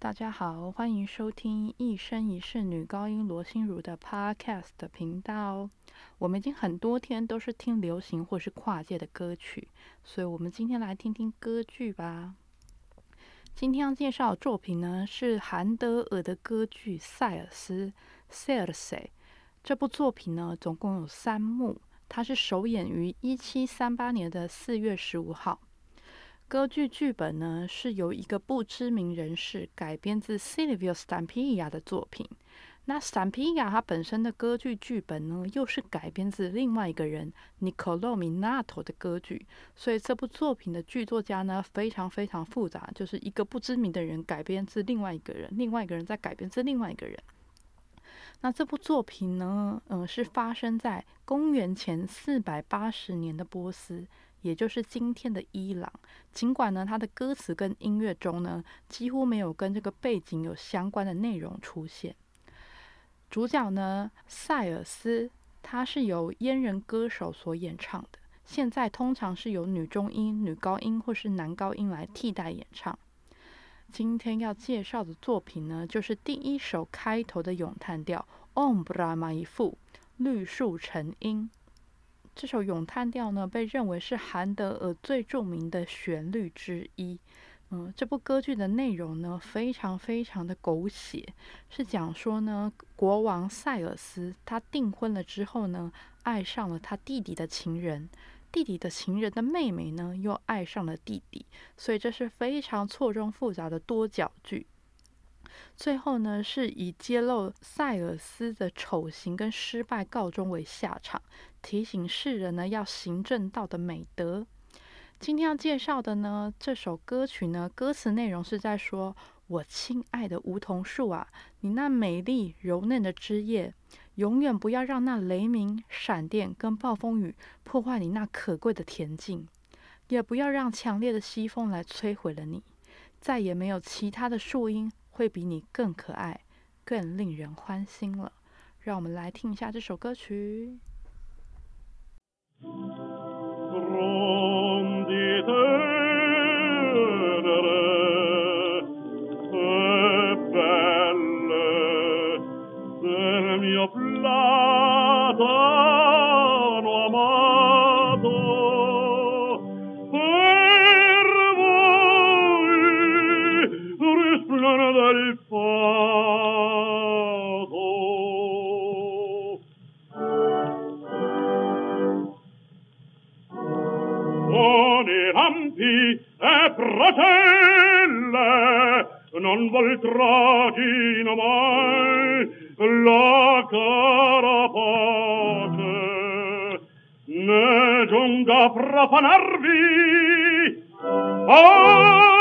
大家好，欢迎收听一生一世女高音罗心如的 Podcast 频道。我们已经很多天都是听流行或是跨界的歌曲，所以我们今天来听听歌剧吧。今天要介绍的作品呢是韩德尔的歌剧《塞尔斯》（Circe）。这部作品呢总共有三幕，它是首演于一七三八年的四月十五号。歌剧剧本呢是由一个不知名人士改编自 Silvio Stampeia 的作品。那 Stampeia 他本身的歌剧剧本呢又是改编自另外一个人 Niccolo Minato 的歌剧，所以这部作品的剧作家呢非常非常复杂，就是一个不知名的人改编自另外一个人，另外一个人再改编自另外一个人。那这部作品呢，嗯，是发生在公元前四百八十年的波斯。也就是今天的伊朗，尽管呢，它的歌词跟音乐中呢，几乎没有跟这个背景有相关的内容出现。主角呢，塞尔斯，他是由阉人歌手所演唱的，现在通常是由女中音、女高音或是男高音来替代演唱。今天要介绍的作品呢，就是第一首开头的咏叹调《Om b r a h m a i f u》，绿树成荫。这首咏叹调呢，被认为是韩德尔最著名的旋律之一。嗯，这部歌剧的内容呢，非常非常的狗血，是讲说呢，国王塞尔斯他订婚了之后呢，爱上了他弟弟的情人，弟弟的情人的妹妹呢，又爱上了弟弟，所以这是非常错综复杂的多角剧。最后呢，是以揭露塞尔斯的丑行跟失败告终为下场，提醒世人呢要行正道的美德。今天要介绍的呢，这首歌曲呢，歌词内容是在说：“我亲爱的梧桐树啊，你那美丽柔嫩的枝叶，永远不要让那雷鸣、闪电跟暴风雨破坏你那可贵的恬静，也不要让强烈的西风来摧毁了你，再也没有其他的树荫。”会比你更可爱，更令人欢心了。让我们来听一下这首歌曲。parenti e fratelli non vol tragino mai la cara pace ne giunga profanarvi oh!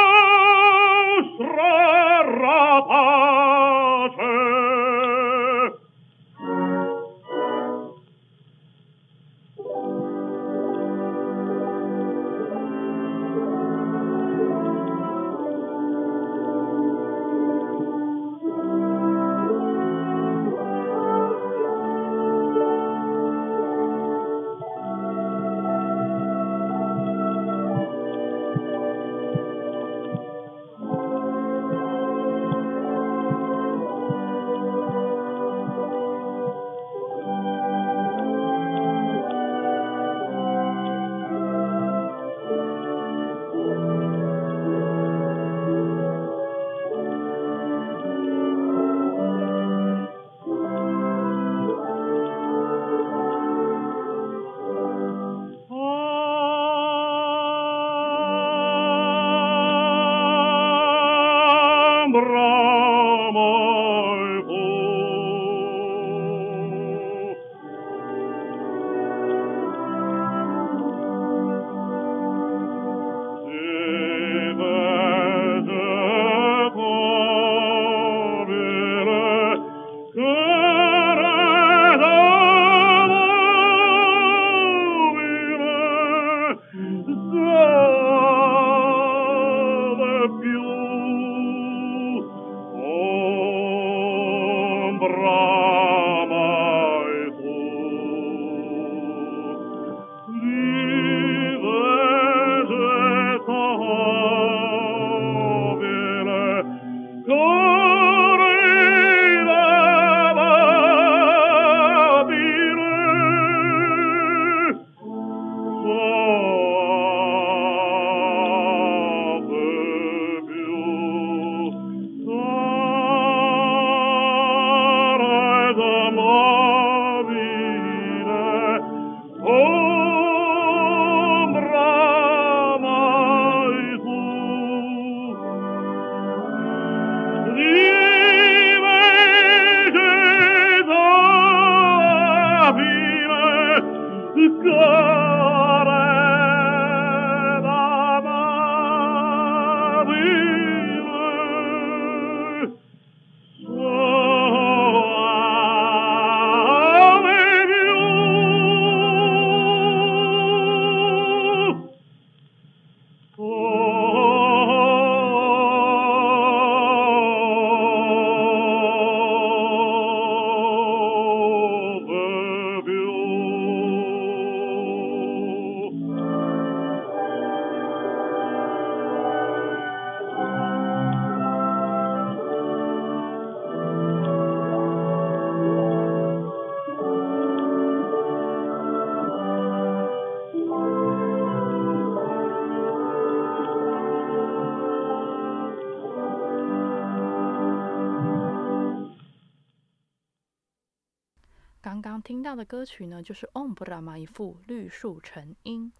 刚刚听到的歌曲呢，就是《Ombra》嘛，一副绿树成荫。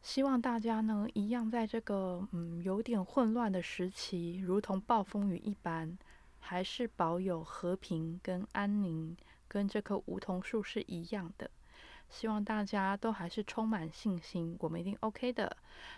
希望大家呢，一样在这个嗯有点混乱的时期，如同暴风雨一般，还是保有和平跟安宁，跟这棵梧桐树是一样的。希望大家都还是充满信心，我们一定 OK 的。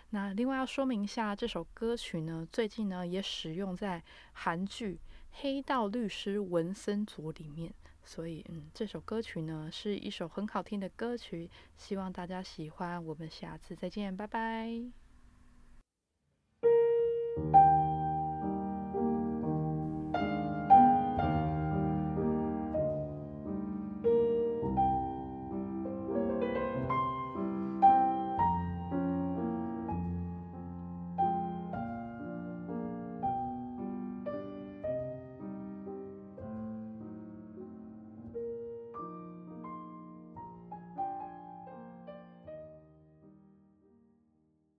那另外要说明一下，这首歌曲呢，最近呢也使用在韩剧《黑道律师文森佐》里面。所以，嗯，这首歌曲呢是一首很好听的歌曲，希望大家喜欢。我们下次再见，拜拜。